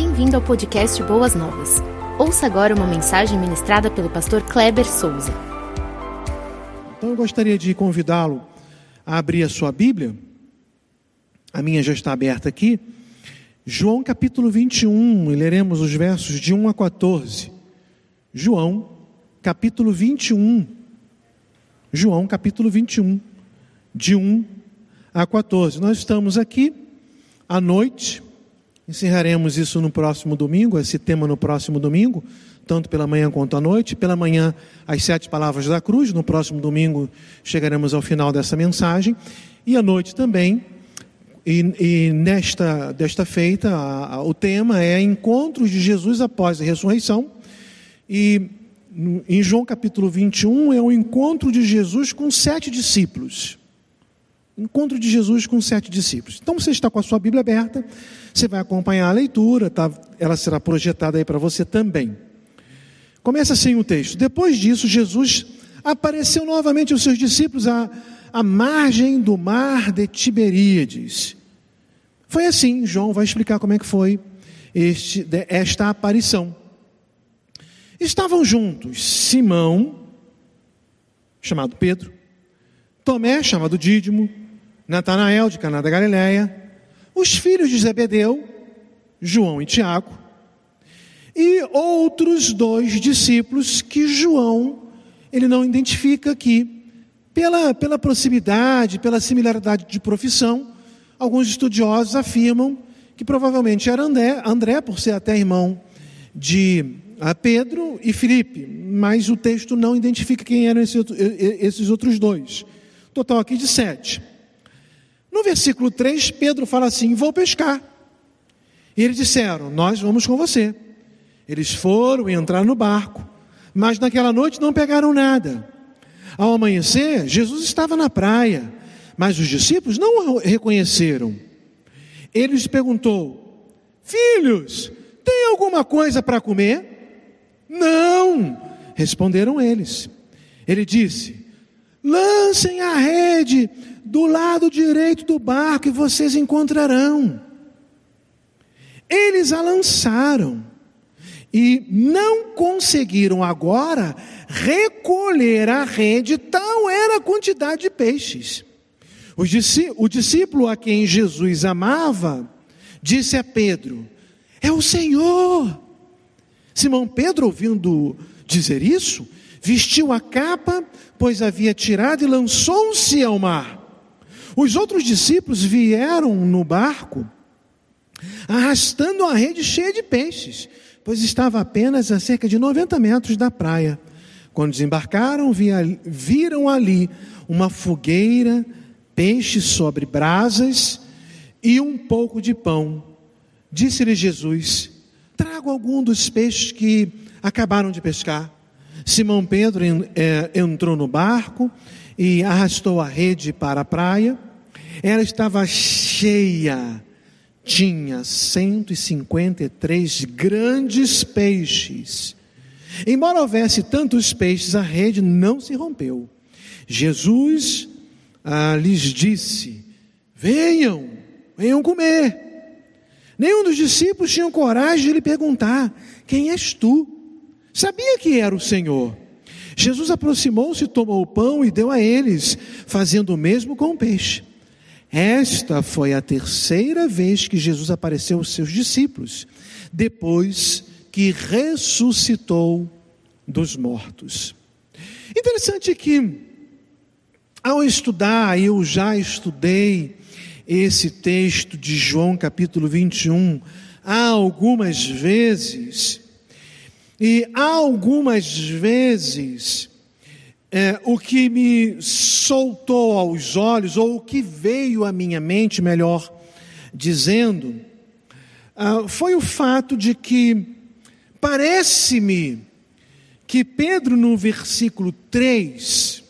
Bem-vindo ao podcast Boas Novas. Ouça agora uma mensagem ministrada pelo pastor Kleber Souza. Então eu gostaria de convidá-lo a abrir a sua Bíblia. A minha já está aberta aqui. João capítulo 21, e leremos os versos de 1 a 14. João capítulo 21. João capítulo 21, de 1 a 14. Nós estamos aqui à noite Encerraremos isso no próximo domingo, esse tema no próximo domingo, tanto pela manhã quanto à noite. Pela manhã, as sete palavras da cruz. No próximo domingo, chegaremos ao final dessa mensagem. E à noite também. E, e nesta desta feita, a, a, o tema é Encontros de Jesus após a ressurreição. E no, em João capítulo 21 é o encontro de Jesus com sete discípulos. Encontro de Jesus com sete discípulos. Então você está com a sua Bíblia aberta, você vai acompanhar a leitura, tá? ela será projetada aí para você também. Começa assim o texto. Depois disso, Jesus apareceu novamente aos seus discípulos à, à margem do mar de Tiberíades. Foi assim, João vai explicar como é que foi este, esta aparição. Estavam juntos Simão, chamado Pedro, Tomé, chamado Dídimo, Natanael de Caná da Galileia, os filhos de Zebedeu, João e Tiago, e outros dois discípulos que João ele não identifica aqui pela, pela proximidade, pela similaridade de profissão. Alguns estudiosos afirmam que provavelmente era André, André por ser até irmão de Pedro e Filipe, mas o texto não identifica quem eram esses outros dois. Total aqui de sete. No versículo 3, Pedro fala assim: Vou pescar. E eles disseram: Nós vamos com você. Eles foram e entraram no barco, mas naquela noite não pegaram nada. Ao amanhecer, Jesus estava na praia, mas os discípulos não o reconheceram. Ele lhes perguntou: Filhos, tem alguma coisa para comer? Não, responderam eles. Ele disse: Lancem a rede do lado direito do barco e vocês encontrarão. Eles a lançaram e não conseguiram agora recolher a rede, tal era a quantidade de peixes. O discípulo a quem Jesus amava disse a Pedro: É o Senhor. Simão Pedro, ouvindo dizer isso, vestiu a capa, pois havia tirado e lançou-se ao mar. Os outros discípulos vieram no barco, arrastando a rede cheia de peixes, pois estava apenas a cerca de 90 metros da praia. Quando desembarcaram, viram ali uma fogueira, peixes sobre brasas e um pouco de pão. Disse-lhe Jesus: Trago algum dos peixes que acabaram de pescar. Simão Pedro é, entrou no barco e arrastou a rede para a praia. Ela estava cheia, tinha 153 grandes peixes. Embora houvesse tantos peixes, a rede não se rompeu. Jesus ah, lhes disse: Venham, venham comer. Nenhum dos discípulos tinha coragem de lhe perguntar: Quem és tu? Sabia que era o Senhor. Jesus aproximou-se, tomou o pão e deu a eles, fazendo o mesmo com o peixe. Esta foi a terceira vez que Jesus apareceu aos seus discípulos, depois que ressuscitou dos mortos. Interessante que, ao estudar, eu já estudei esse texto de João capítulo 21 há algumas vezes, e algumas vezes, é, o que me soltou aos olhos, ou o que veio à minha mente, melhor dizendo, ah, foi o fato de que parece-me que Pedro, no versículo 3,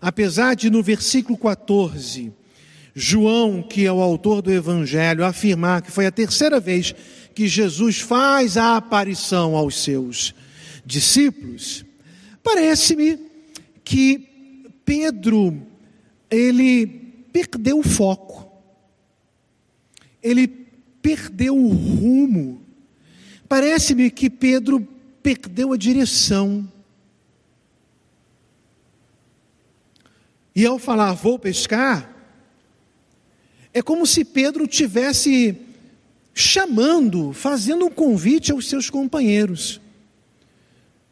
apesar de no versículo 14, João, que é o autor do Evangelho, afirmar que foi a terceira vez que Jesus faz a aparição aos seus discípulos, parece-me que Pedro, ele perdeu o foco. Ele perdeu o rumo. Parece-me que Pedro perdeu a direção. E ao falar vou pescar, é como se Pedro tivesse chamando, fazendo um convite aos seus companheiros.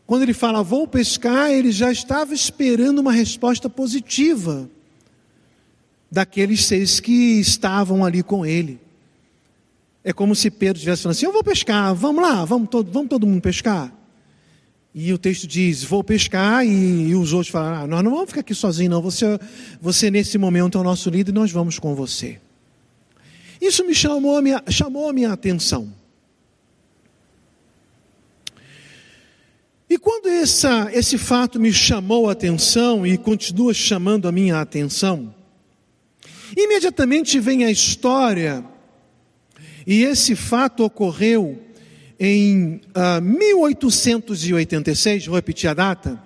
Quando ele fala vou pescar, ele já estava esperando uma resposta positiva daqueles seis que estavam ali com ele. É como se Pedro estivesse falando assim: Eu vou pescar, vamos lá, vamos todo, vamos todo mundo pescar. E o texto diz: Vou pescar, e, e os outros falaram: ah, Nós não vamos ficar aqui sozinhos, não. Você, você, nesse momento, é o nosso líder e nós vamos com você. Isso me chamou a minha, chamou a minha atenção. E quando essa, esse fato me chamou a atenção e continua chamando a minha atenção, imediatamente vem a história, e esse fato ocorreu em uh, ah, 1886, vou repetir a data,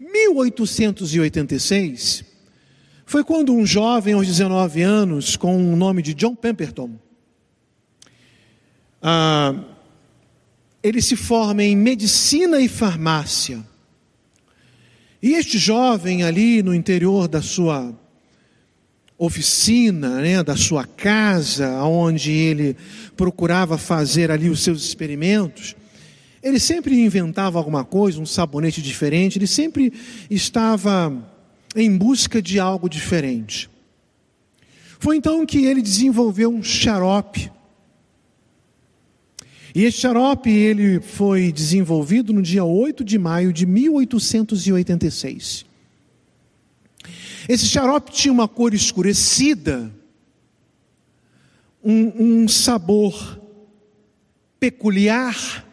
1886, foi quando um jovem aos 19 anos, com o nome de John Pemberton, uh, ele se forma em medicina e farmácia. E este jovem ali no interior da sua oficina, né, da sua casa, onde ele procurava fazer ali os seus experimentos, ele sempre inventava alguma coisa, um sabonete diferente, ele sempre estava em busca de algo diferente. Foi então que ele desenvolveu um xarope. E esse xarope ele foi desenvolvido no dia 8 de maio de 1886. Esse xarope tinha uma cor escurecida, um, um sabor peculiar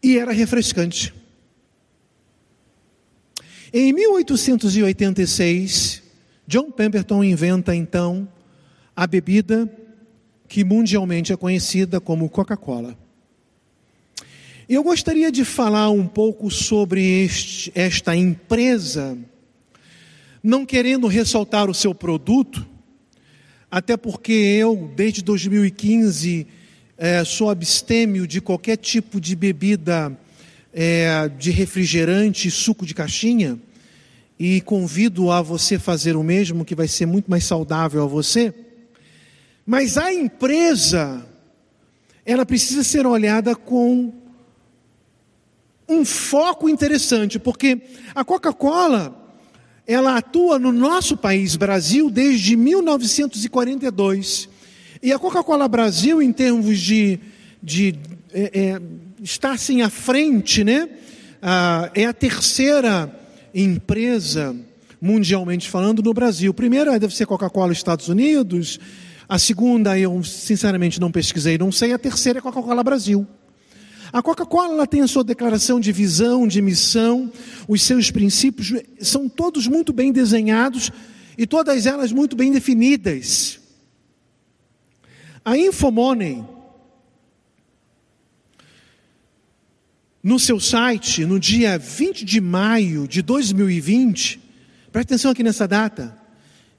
e era refrescante. Em 1886, John Pemberton inventa então a bebida que mundialmente é conhecida como Coca-Cola. Eu gostaria de falar um pouco sobre este, esta empresa, não querendo ressaltar o seu produto, até porque eu, desde 2015, é, sou abstêmio de qualquer tipo de bebida é, de refrigerante, suco de caixinha, e convido a você fazer o mesmo, que vai ser muito mais saudável a você. Mas a empresa, ela precisa ser olhada com um foco interessante, porque a Coca-Cola ela atua no nosso país, Brasil, desde 1942. E a Coca-Cola Brasil, em termos de, de é, é, estar assim à frente, né? Ah, é a terceira empresa, mundialmente falando, no Brasil. Primeira deve ser Coca-Cola Estados Unidos. A segunda, eu sinceramente não pesquisei, não sei. A terceira é Coca-Cola Brasil. A Coca-Cola tem a sua declaração de visão, de missão, os seus princípios são todos muito bem desenhados e todas elas muito bem definidas. A Infomoney, no seu site, no dia 20 de maio de 2020, preste atenção aqui nessa data,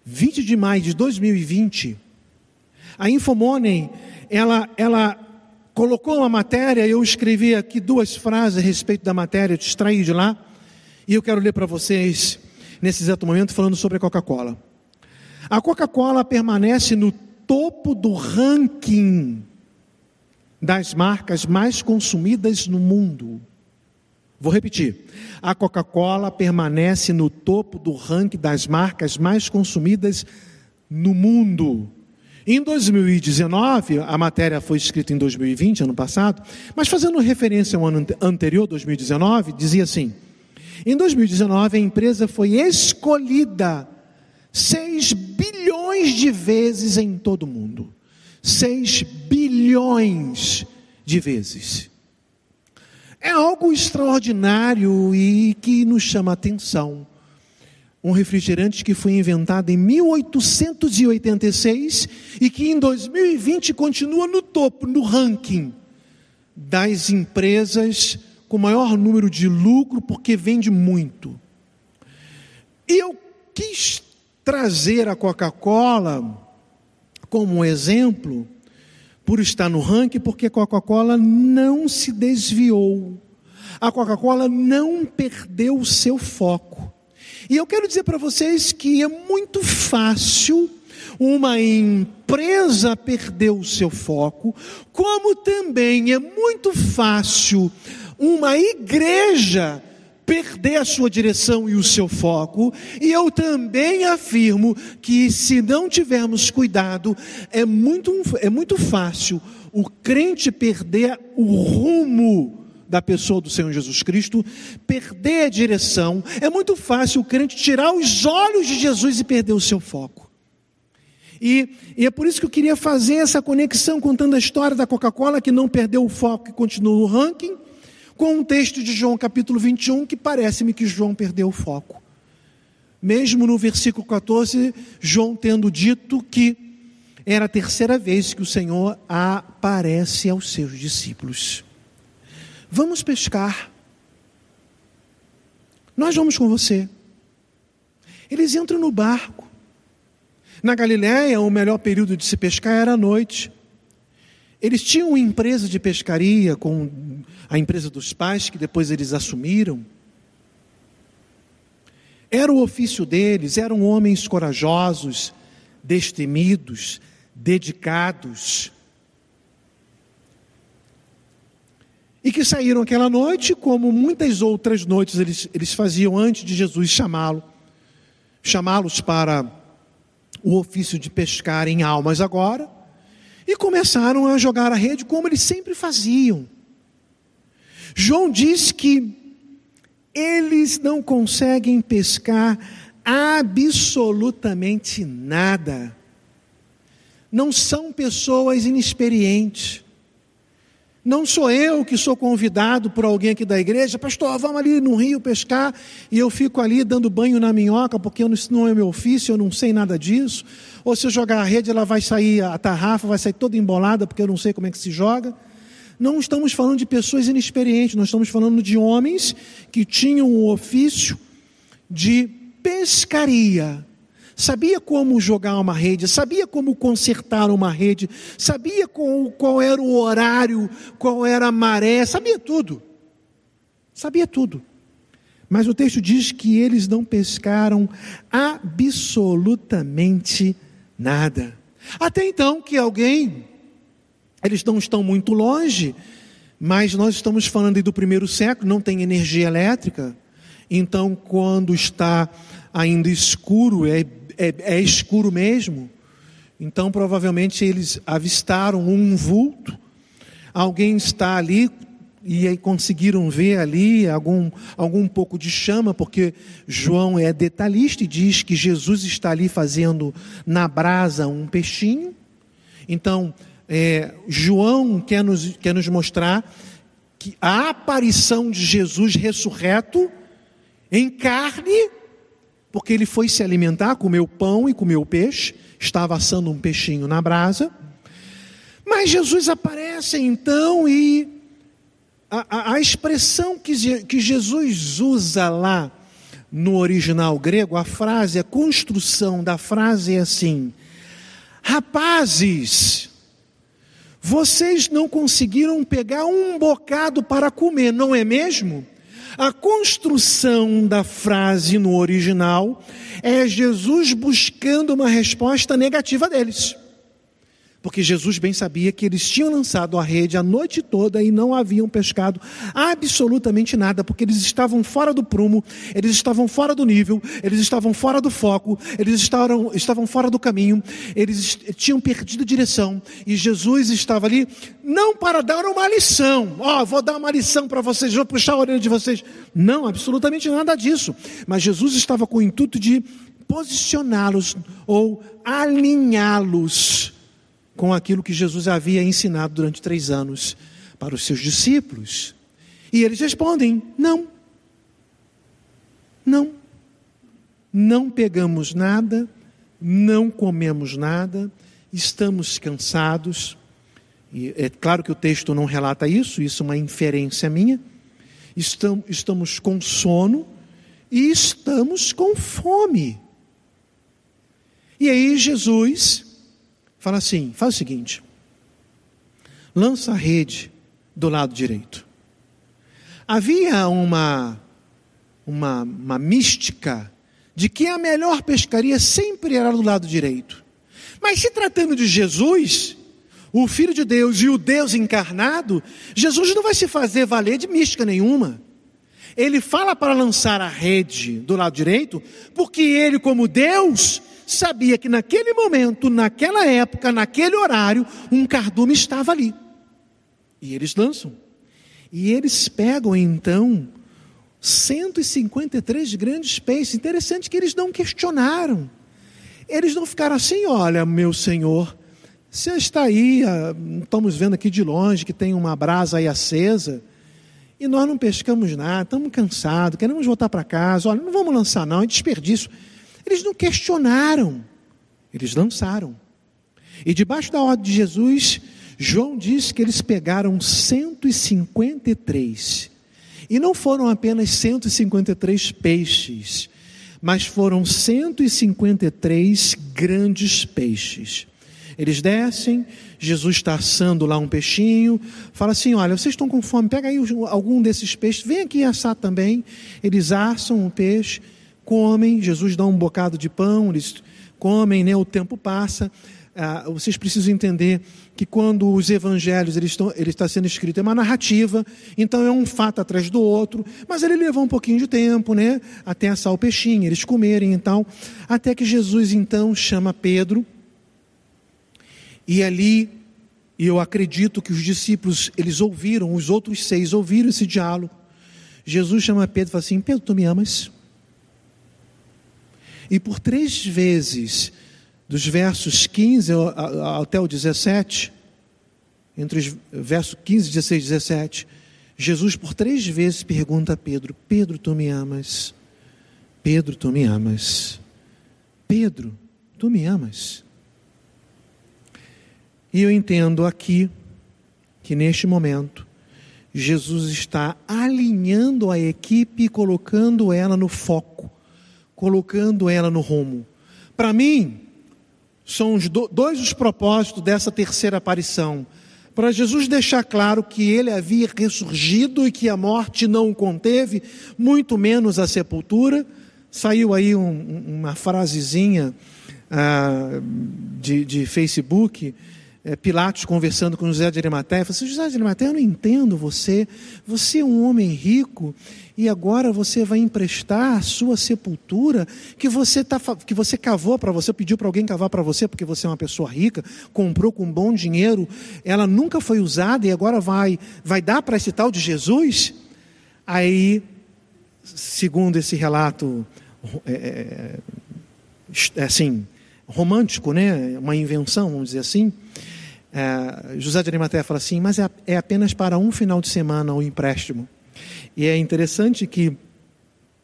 20 de maio de 2020, a Infomoney, ela, ela colocou uma matéria, eu escrevi aqui duas frases a respeito da matéria, te extraí de lá, e eu quero ler para vocês nesse exato momento falando sobre a Coca-Cola. A Coca-Cola permanece no topo do ranking das marcas mais consumidas no mundo. Vou repetir. A Coca-Cola permanece no topo do ranking das marcas mais consumidas no mundo. Em 2019, a matéria foi escrita em 2020, ano passado, mas fazendo referência ao ano anterior, 2019, dizia assim: em 2019 a empresa foi escolhida 6 bilhões de vezes em todo o mundo. 6 bilhões de vezes. É algo extraordinário e que nos chama atenção um refrigerante que foi inventado em 1886 e que em 2020 continua no topo, no ranking das empresas com maior número de lucro porque vende muito. E eu quis trazer a Coca-Cola como exemplo por estar no ranking, porque a Coca-Cola não se desviou. A Coca-Cola não perdeu o seu foco. E eu quero dizer para vocês que é muito fácil uma empresa perder o seu foco, como também é muito fácil uma igreja perder a sua direção e o seu foco, e eu também afirmo que se não tivermos cuidado, é muito, é muito fácil o crente perder o rumo da pessoa do Senhor Jesus Cristo, perder a direção, é muito fácil o crente tirar os olhos de Jesus e perder o seu foco. E, e, é por isso que eu queria fazer essa conexão contando a história da Coca-Cola que não perdeu o foco e continua no ranking, com um texto de João capítulo 21 que parece-me que João perdeu o foco. Mesmo no versículo 14, João tendo dito que era a terceira vez que o Senhor aparece aos seus discípulos. Vamos pescar. Nós vamos com você. Eles entram no barco. Na Galiléia, o melhor período de se pescar era à noite. Eles tinham uma empresa de pescaria com a empresa dos pais, que depois eles assumiram. Era o ofício deles, eram homens corajosos, destemidos, dedicados. E que saíram aquela noite, como muitas outras noites eles, eles faziam antes de Jesus chamá-lo, chamá-los para o ofício de pescar em almas agora e começaram a jogar a rede como eles sempre faziam. João diz que eles não conseguem pescar absolutamente nada. Não são pessoas inexperientes. Não sou eu que sou convidado por alguém aqui da igreja, pastor, vamos ali no rio pescar, e eu fico ali dando banho na minhoca, porque isso não é meu ofício, eu não sei nada disso. Ou se eu jogar a rede, ela vai sair, a tarrafa vai sair toda embolada, porque eu não sei como é que se joga. Não estamos falando de pessoas inexperientes, nós estamos falando de homens que tinham o ofício de pescaria sabia como jogar uma rede, sabia como consertar uma rede, sabia qual, qual era o horário, qual era a maré, sabia tudo. Sabia tudo. Mas o texto diz que eles não pescaram absolutamente nada. Até então que alguém, eles não estão muito longe, mas nós estamos falando do primeiro século, não tem energia elétrica. Então, quando está ainda escuro, é é, é escuro mesmo. Então, provavelmente, eles avistaram um vulto. Alguém está ali e aí conseguiram ver ali algum, algum pouco de chama, porque João é detalhista e diz que Jesus está ali fazendo na brasa um peixinho. Então, é, João quer nos, quer nos mostrar que a aparição de Jesus ressurreto em carne porque ele foi se alimentar, comeu pão e comeu peixe, estava assando um peixinho na brasa. Mas Jesus aparece então e a, a, a expressão que, que Jesus usa lá no original grego, a frase, a construção da frase é assim: Rapazes, vocês não conseguiram pegar um bocado para comer, não é mesmo? A construção da frase no original é Jesus buscando uma resposta negativa deles. Porque Jesus bem sabia que eles tinham lançado a rede a noite toda e não haviam pescado absolutamente nada, porque eles estavam fora do prumo, eles estavam fora do nível, eles estavam fora do foco, eles estavam, estavam fora do caminho, eles tinham perdido direção e Jesus estava ali não para dar uma lição, ó, oh, vou dar uma lição para vocês, vou puxar a orelha de vocês. Não, absolutamente nada disso. Mas Jesus estava com o intuito de posicioná-los ou alinhá-los com aquilo que Jesus havia ensinado durante três anos para os seus discípulos. E eles respondem: não, não, não pegamos nada, não comemos nada, estamos cansados. E é claro que o texto não relata isso, isso é uma inferência minha. Estamos, com sono e estamos com fome. E aí Jesus fala assim: faz o seguinte, lança a rede do lado direito. Havia uma, uma, uma mística de que a melhor pescaria sempre era do lado direito. Mas se tratando de Jesus, o Filho de Deus e o Deus encarnado, Jesus não vai se fazer valer de mística nenhuma. Ele fala para lançar a rede do lado direito, porque ele, como Deus, sabia que naquele momento, naquela época, naquele horário, um cardume estava ali. E eles lançam. E eles pegam então 153 grandes peixes. Interessante que eles não questionaram. Eles não ficaram assim, olha, meu senhor, você está aí, ah, estamos vendo aqui de longe que tem uma brasa aí acesa, e nós não pescamos nada, estamos cansados, queremos voltar para casa, olha, não vamos lançar não, é desperdício. Eles não questionaram, eles lançaram. E debaixo da ordem de Jesus, João diz que eles pegaram 153. E não foram apenas 153 peixes, mas foram 153 grandes peixes. Eles descem, Jesus está assando lá um peixinho, fala assim: Olha, vocês estão com fome, pega aí algum desses peixes, vem aqui assar também. Eles assam o peixe, comem, Jesus dá um bocado de pão, eles comem, né? o tempo passa. Ah, vocês precisam entender que quando os evangelhos eles estão, ele está sendo escrito é uma narrativa, então é um fato atrás do outro, mas ele levou um pouquinho de tempo, né, até assar o peixinho, eles comerem então, até que Jesus então chama Pedro e ali e eu acredito que os discípulos eles ouviram, os outros seis ouviram esse diálogo. Jesus chama Pedro e fala assim: Pedro, tu me amas? E por três vezes dos versos 15 até o 17, entre os versos 15, 16 e 17, Jesus por três vezes pergunta a Pedro: Pedro, tu me amas? Pedro, tu me amas? Pedro, tu me amas? E eu entendo aqui que neste momento Jesus está alinhando a equipe e colocando ela no foco, colocando ela no rumo. Para mim, são os dois os propósitos dessa terceira aparição. Para Jesus deixar claro que ele havia ressurgido e que a morte não o conteve, muito menos a sepultura. Saiu aí um, uma frasezinha ah, de, de Facebook é, Pilatos conversando com José de Arimateia, falou assim, José de Arimateia, eu não entendo você, você é um homem rico e agora você vai emprestar a sua sepultura que você, tá, que você cavou para você, pediu para alguém cavar para você porque você é uma pessoa rica, comprou com bom dinheiro, ela nunca foi usada e agora vai, vai dar para esse tal de Jesus? Aí, segundo esse relato, é, é, é assim, romântico, né? uma invenção, vamos dizer assim, é, José de Arimateia fala assim, mas é, é apenas para um final de semana o empréstimo. E é interessante que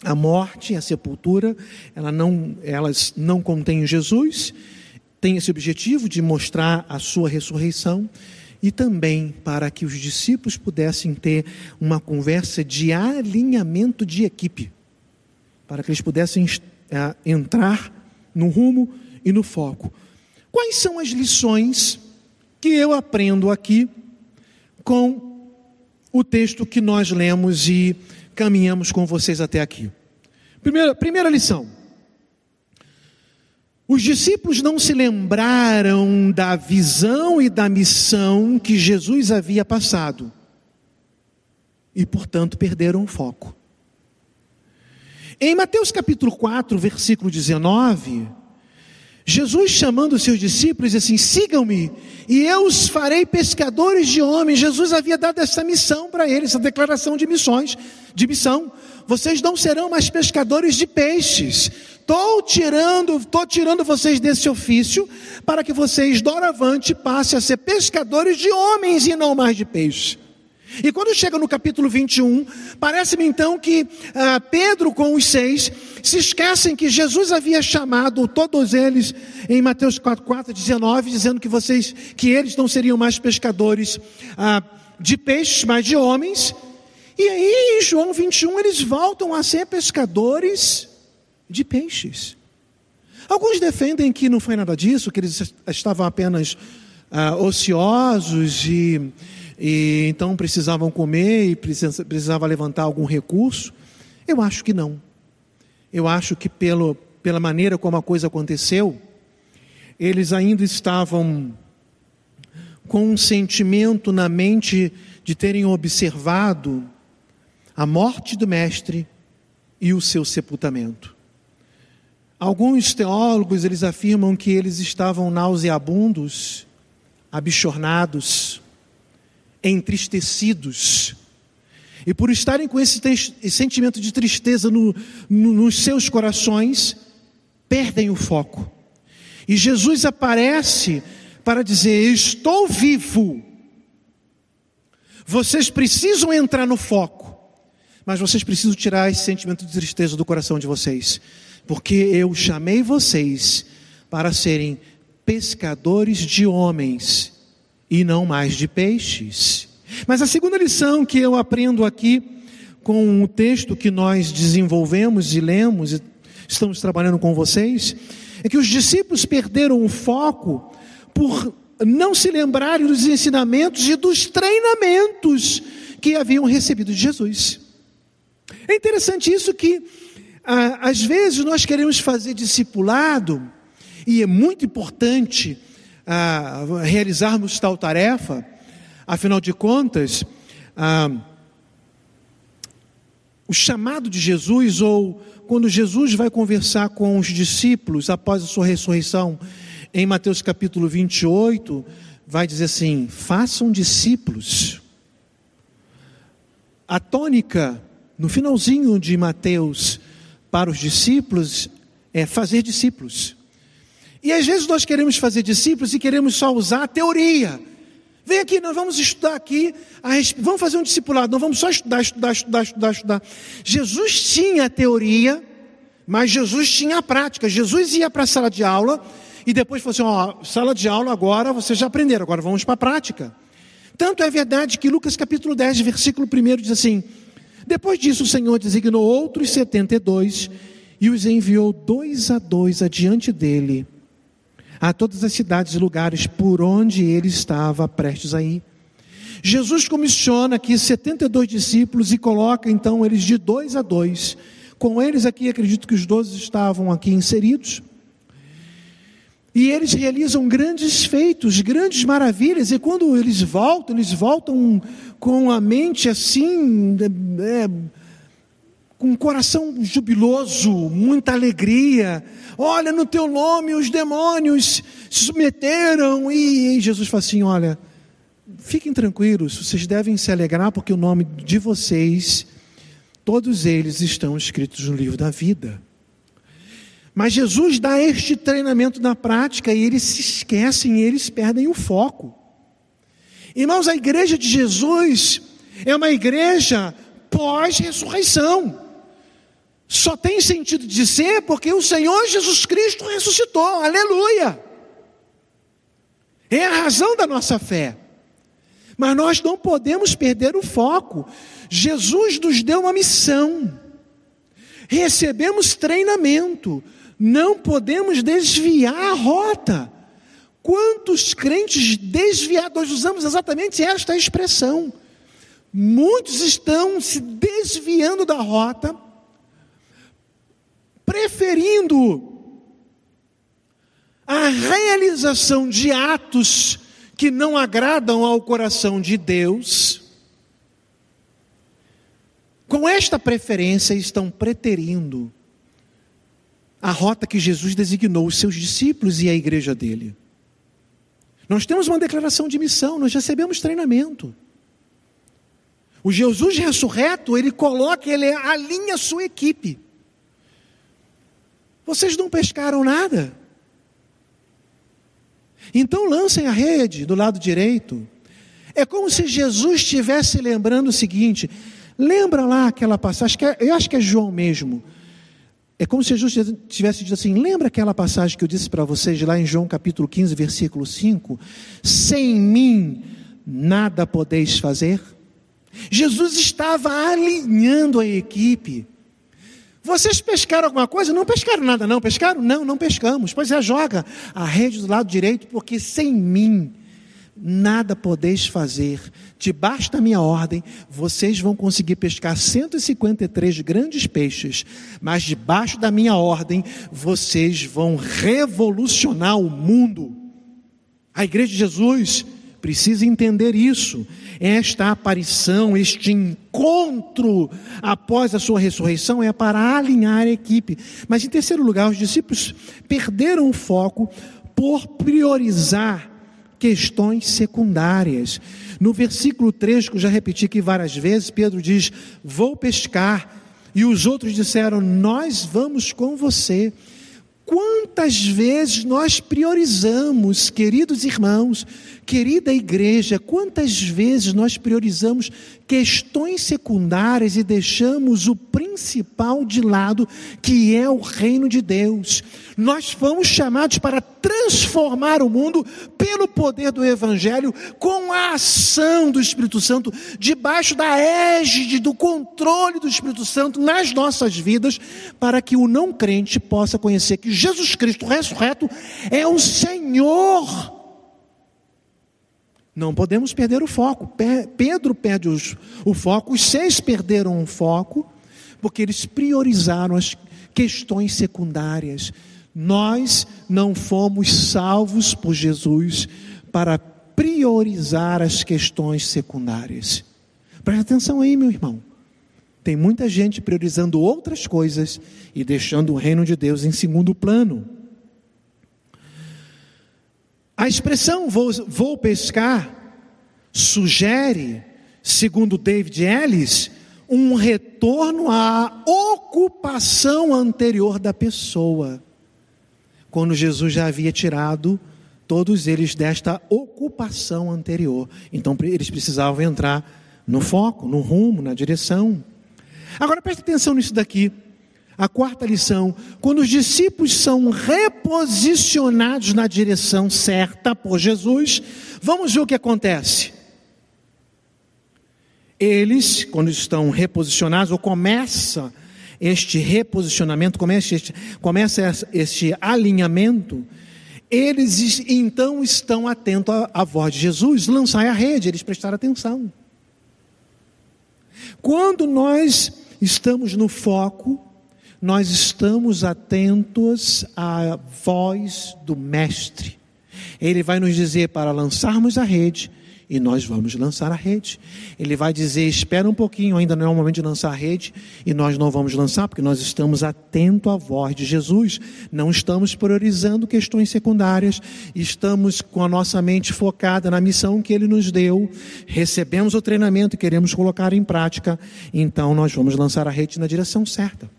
a morte, a sepultura, ela não, elas não contêm Jesus, tem esse objetivo de mostrar a sua ressurreição e também para que os discípulos pudessem ter uma conversa de alinhamento de equipe, para que eles pudessem uh, entrar no rumo e no foco. Quais são as lições que eu aprendo aqui com o texto que nós lemos e caminhamos com vocês até aqui. Primeira, primeira lição. Os discípulos não se lembraram da visão e da missão que Jesus havia passado e, portanto, perderam o foco. Em Mateus capítulo 4, versículo 19, Jesus chamando os seus discípulos assim: sigam-me e eu os farei pescadores de homens. Jesus havia dado essa missão para eles, essa declaração de missões, de missão. Vocês não serão mais pescadores de peixes. Estou tirando, estou tirando vocês desse ofício para que vocês doravante passem a ser pescadores de homens e não mais de peixes. E quando chega no capítulo 21, parece-me então que ah, Pedro com os seis se esquecem que Jesus havia chamado todos eles em Mateus 4, 4 19, dizendo que vocês, que eles não seriam mais pescadores ah, de peixes, mas de homens. E aí em João 21 eles voltam a ser pescadores de peixes. Alguns defendem que não foi nada disso, que eles estavam apenas ah, ociosos e, e então precisavam comer e precisava levantar algum recurso. Eu acho que não. Eu acho que pelo, pela maneira como a coisa aconteceu, eles ainda estavam com um sentimento na mente de terem observado a morte do Mestre e o seu sepultamento. Alguns teólogos eles afirmam que eles estavam nauseabundos, abishornados, entristecidos. E por estarem com esse sentimento de tristeza no, no, nos seus corações, perdem o foco. E Jesus aparece para dizer: Estou vivo. Vocês precisam entrar no foco, mas vocês precisam tirar esse sentimento de tristeza do coração de vocês, porque eu chamei vocês para serem pescadores de homens e não mais de peixes. Mas a segunda lição que eu aprendo aqui com o texto que nós desenvolvemos e lemos e estamos trabalhando com vocês é que os discípulos perderam o foco por não se lembrarem dos ensinamentos e dos treinamentos que haviam recebido de Jesus. É interessante isso que ah, às vezes nós queremos fazer discipulado e é muito importante ah, realizarmos tal tarefa, afinal de contas, ah, o chamado de Jesus, ou quando Jesus vai conversar com os discípulos após a sua ressurreição, em Mateus capítulo 28, vai dizer assim: façam discípulos. A tônica, no finalzinho de Mateus, para os discípulos, é fazer discípulos. E às vezes nós queremos fazer discípulos e queremos só usar a teoria. Vem aqui, nós vamos estudar aqui, vamos fazer um discipulado, não vamos só estudar, estudar, estudar, estudar, estudar. Jesus tinha a teoria, mas Jesus tinha a prática. Jesus ia para a sala de aula e depois falou assim: ó, sala de aula agora vocês já aprenderam, agora vamos para a prática. Tanto é verdade que Lucas capítulo 10, versículo 1 diz assim: Depois disso o Senhor designou outros setenta e dois e os enviou dois a dois adiante dele a todas as cidades e lugares por onde ele estava prestes a ir. Jesus comissiona aqui 72 discípulos e coloca então eles de dois a dois. Com eles aqui, acredito que os doze estavam aqui inseridos. E eles realizam grandes feitos, grandes maravilhas, e quando eles voltam, eles voltam com a mente assim, é, com um coração jubiloso, muita alegria. Olha, no teu nome os demônios se submeteram, e, e Jesus fala assim: olha, fiquem tranquilos, vocês devem se alegrar, porque o nome de vocês, todos eles estão escritos no livro da vida. Mas Jesus dá este treinamento na prática e eles se esquecem, eles perdem o foco. Irmãos, a igreja de Jesus é uma igreja pós-ressurreição. Só tem sentido de ser porque o Senhor Jesus Cristo ressuscitou, aleluia. É a razão da nossa fé. Mas nós não podemos perder o foco. Jesus nos deu uma missão. Recebemos treinamento não podemos desviar a rota. Quantos crentes desviados, usamos exatamente esta expressão. Muitos estão se desviando da rota, preferindo a realização de atos que não agradam ao coração de Deus. Com esta preferência, estão preterindo a rota que Jesus designou os seus discípulos e a igreja dele. Nós temos uma declaração de missão, nós recebemos treinamento. O Jesus ressurreto, ele coloca, ele alinha a sua equipe. Vocês não pescaram nada? Então lancem a rede do lado direito. É como se Jesus estivesse lembrando o seguinte: lembra lá aquela passagem, eu acho que é João mesmo é como se Jesus tivesse dito assim: lembra aquela passagem que eu disse para vocês lá em João capítulo 15, versículo 5? Sem mim nada podeis fazer. Jesus estava alinhando a equipe. Vocês pescaram alguma coisa? Não pescaram nada, não. Pescaram? Não, não pescamos. Pois é, joga a rede do lado direito, porque sem mim nada podeis fazer. Debaixo da minha ordem, vocês vão conseguir pescar 153 grandes peixes, mas debaixo da minha ordem, vocês vão revolucionar o mundo. A igreja de Jesus precisa entender isso. Esta aparição, este encontro após a sua ressurreição é para alinhar a equipe. Mas em terceiro lugar, os discípulos perderam o foco por priorizar questões secundárias. No versículo 3, que eu já repeti aqui várias vezes, Pedro diz: Vou pescar. E os outros disseram: Nós vamos com você. Quantas vezes nós priorizamos, queridos irmãos, querida igreja, quantas vezes nós priorizamos questões secundárias e deixamos o principal de lado, que é o reino de Deus? Nós fomos chamados para transformar o mundo pelo poder do Evangelho, com a ação do Espírito Santo, debaixo da égide, do controle do Espírito Santo nas nossas vidas, para que o não crente possa conhecer que Jesus Cristo ressurreto é o Senhor. Não podemos perder o foco. Pedro perde o foco, os seis perderam o foco, porque eles priorizaram as questões secundárias nós não fomos salvos por Jesus para priorizar as questões secundárias. Preste atenção aí, meu irmão. Tem muita gente priorizando outras coisas e deixando o reino de Deus em segundo plano. A expressão vou, vou pescar sugere, segundo David Ellis, um retorno à ocupação anterior da pessoa quando Jesus já havia tirado todos eles desta ocupação anterior. Então eles precisavam entrar no foco, no rumo, na direção. Agora preste atenção nisso daqui. A quarta lição: quando os discípulos são reposicionados na direção certa por Jesus, vamos ver o que acontece. Eles, quando estão reposicionados, ou começa este reposicionamento, começa este, começa este alinhamento, eles então estão atentos à, à voz de Jesus, lançar a rede, eles prestaram atenção. Quando nós estamos no foco, nós estamos atentos à voz do Mestre. Ele vai nos dizer para lançarmos a rede e nós vamos lançar a rede. Ele vai dizer: espera um pouquinho, ainda não é o momento de lançar a rede, e nós não vamos lançar, porque nós estamos atentos à voz de Jesus, não estamos priorizando questões secundárias, estamos com a nossa mente focada na missão que ele nos deu, recebemos o treinamento e queremos colocar em prática, então nós vamos lançar a rede na direção certa.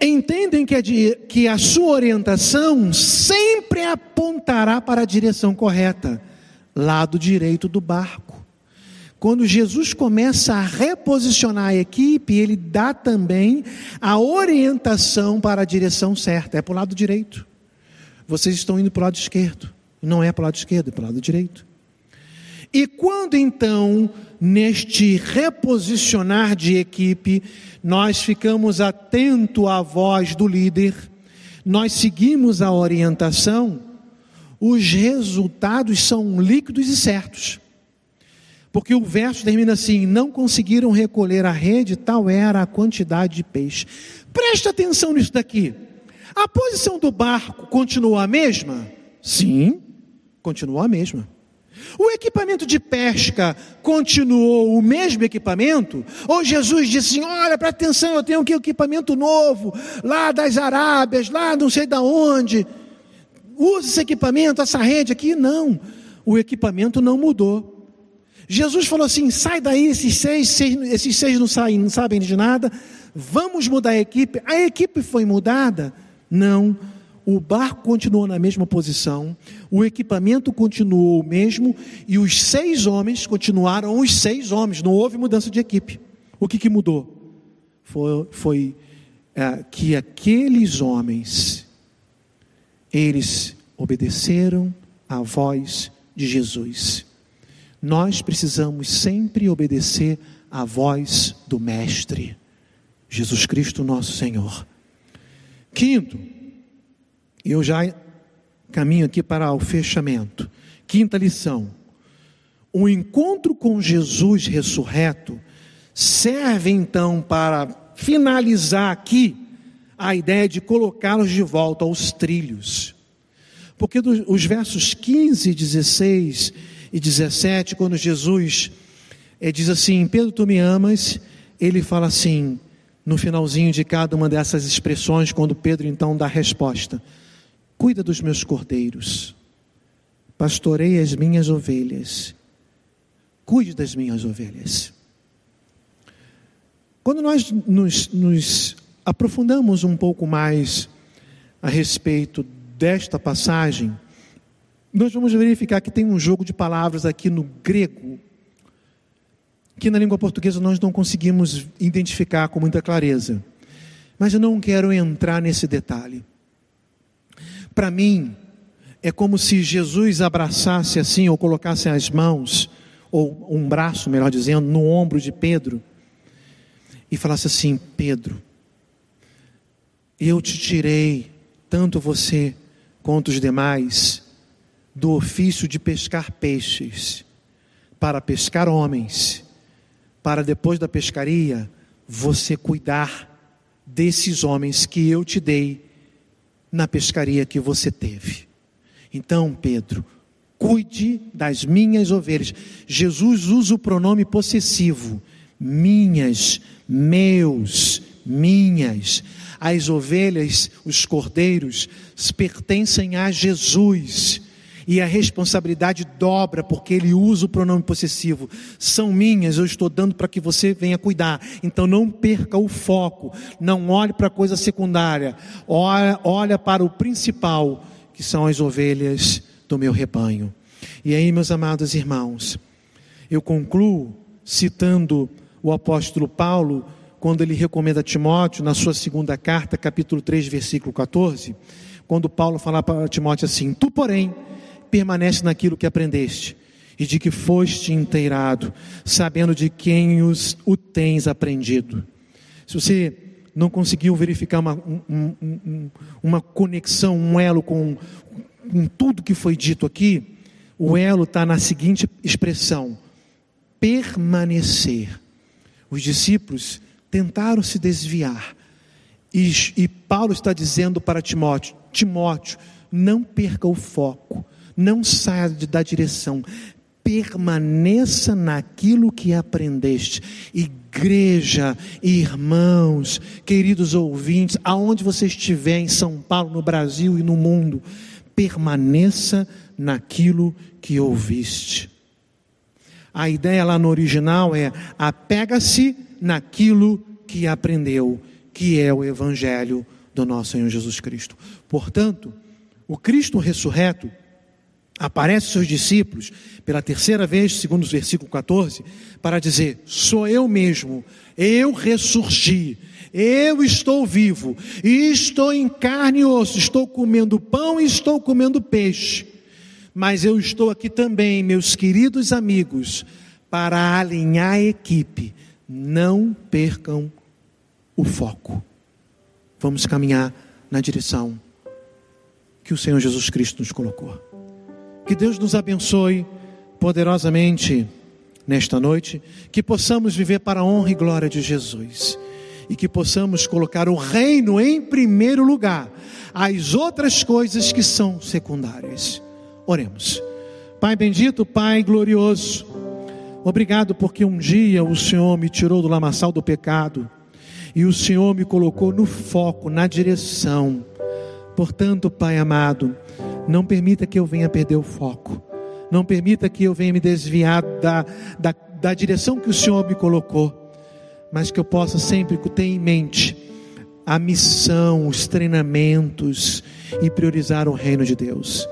Entendem que a, que a sua orientação sempre apontará para a direção correta lado direito do barco. Quando Jesus começa a reposicionar a equipe, ele dá também a orientação para a direção certa, é para o lado direito. Vocês estão indo para o lado esquerdo, não é para o lado esquerdo, é para o lado direito. E quando então, neste reposicionar de equipe, nós ficamos atentos à voz do líder, nós seguimos a orientação, os resultados são líquidos e certos. Porque o verso termina assim: não conseguiram recolher a rede, tal era a quantidade de peixe. Preste atenção nisso daqui. A posição do barco continuou a mesma? Sim, continuou a mesma. O equipamento de pesca continuou o mesmo equipamento? Ou Jesus disse assim: Olha, presta atenção, eu tenho aqui um equipamento novo, lá das Arábias, lá não sei da onde use esse equipamento, essa rede aqui. Não, o equipamento não mudou. Jesus falou assim: sai daí, esses seis, seis esses seis não, saem, não sabem de nada, vamos mudar a equipe. A equipe foi mudada? Não. O barco continuou na mesma posição, o equipamento continuou o mesmo e os seis homens continuaram os seis homens, não houve mudança de equipe. O que, que mudou? Foi, foi é, que aqueles homens eles obedeceram à voz de Jesus. Nós precisamos sempre obedecer à voz do Mestre. Jesus Cristo, nosso Senhor. Quinto, eu já caminho aqui para o fechamento. Quinta lição: o encontro com Jesus ressurreto serve então para finalizar aqui a ideia de colocá-los de volta aos trilhos. Porque dos, os versos 15, 16 e 17, quando Jesus é, diz assim: Pedro, tu me amas, ele fala assim, no finalzinho de cada uma dessas expressões, quando Pedro então dá a resposta: Cuida dos meus cordeiros, pastorei as minhas ovelhas, cuide das minhas ovelhas. Quando nós nos, nos aprofundamos um pouco mais a respeito desta passagem, nós vamos verificar que tem um jogo de palavras aqui no grego, que na língua portuguesa nós não conseguimos identificar com muita clareza. Mas eu não quero entrar nesse detalhe. Para mim, é como se Jesus abraçasse assim, ou colocasse as mãos, ou um braço, melhor dizendo, no ombro de Pedro, e falasse assim: Pedro, eu te tirei, tanto você quanto os demais, do ofício de pescar peixes, para pescar homens, para depois da pescaria, você cuidar desses homens que eu te dei na pescaria que você teve. Então, Pedro, cuide das minhas ovelhas. Jesus usa o pronome possessivo: minhas, meus, minhas. As ovelhas, os cordeiros, pertencem a Jesus. E a responsabilidade dobra, porque ele usa o pronome possessivo. São minhas, eu estou dando para que você venha cuidar. Então não perca o foco. Não olhe para a coisa secundária. Olha, olha para o principal, que são as ovelhas do meu rebanho. E aí, meus amados irmãos, eu concluo citando o apóstolo Paulo quando ele recomenda a Timóteo, na sua segunda carta, capítulo 3, versículo 14, quando Paulo fala para Timóteo assim: Tu, porém, permanece naquilo que aprendeste e de que foste inteirado, sabendo de quem os, o tens aprendido. Se você não conseguiu verificar uma, um, um, uma conexão, um elo com, com tudo que foi dito aqui, o elo está na seguinte expressão: permanecer. Os discípulos tentaram se desviar. E, e Paulo está dizendo para Timóteo: Timóteo, não perca o foco, não saia da direção, permaneça naquilo que aprendeste. Igreja, irmãos, queridos ouvintes, aonde você estiver em São Paulo, no Brasil e no mundo, permaneça naquilo que ouviste. A ideia lá no original é apega-se naquilo que aprendeu, que é o Evangelho do nosso Senhor Jesus Cristo. Portanto, o Cristo ressurreto aparece seus discípulos pela terceira vez, segundo o versículo 14, para dizer: Sou eu mesmo, eu ressurgi, eu estou vivo, e estou em carne e osso, estou comendo pão e estou comendo peixe, mas eu estou aqui também, meus queridos amigos, para alinhar a equipe não percam o foco. Vamos caminhar na direção que o Senhor Jesus Cristo nos colocou. Que Deus nos abençoe poderosamente nesta noite, que possamos viver para a honra e glória de Jesus e que possamos colocar o reino em primeiro lugar, as outras coisas que são secundárias. Oremos. Pai bendito, Pai glorioso, Obrigado porque um dia o Senhor me tirou do lamaçal do pecado e o Senhor me colocou no foco, na direção. Portanto, Pai amado, não permita que eu venha perder o foco. Não permita que eu venha me desviar da, da, da direção que o Senhor me colocou. Mas que eu possa sempre ter em mente a missão, os treinamentos e priorizar o reino de Deus.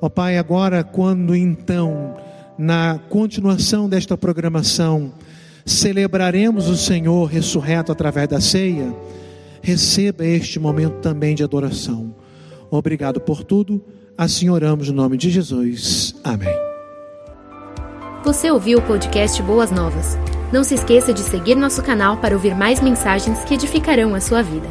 Ó Pai, agora quando então na continuação desta programação, celebraremos o Senhor ressurreto através da ceia. Receba este momento também de adoração. Obrigado por tudo. Assim oramos no nome de Jesus. Amém. Você ouviu o podcast Boas Novas? Não se esqueça de seguir nosso canal para ouvir mais mensagens que edificarão a sua vida.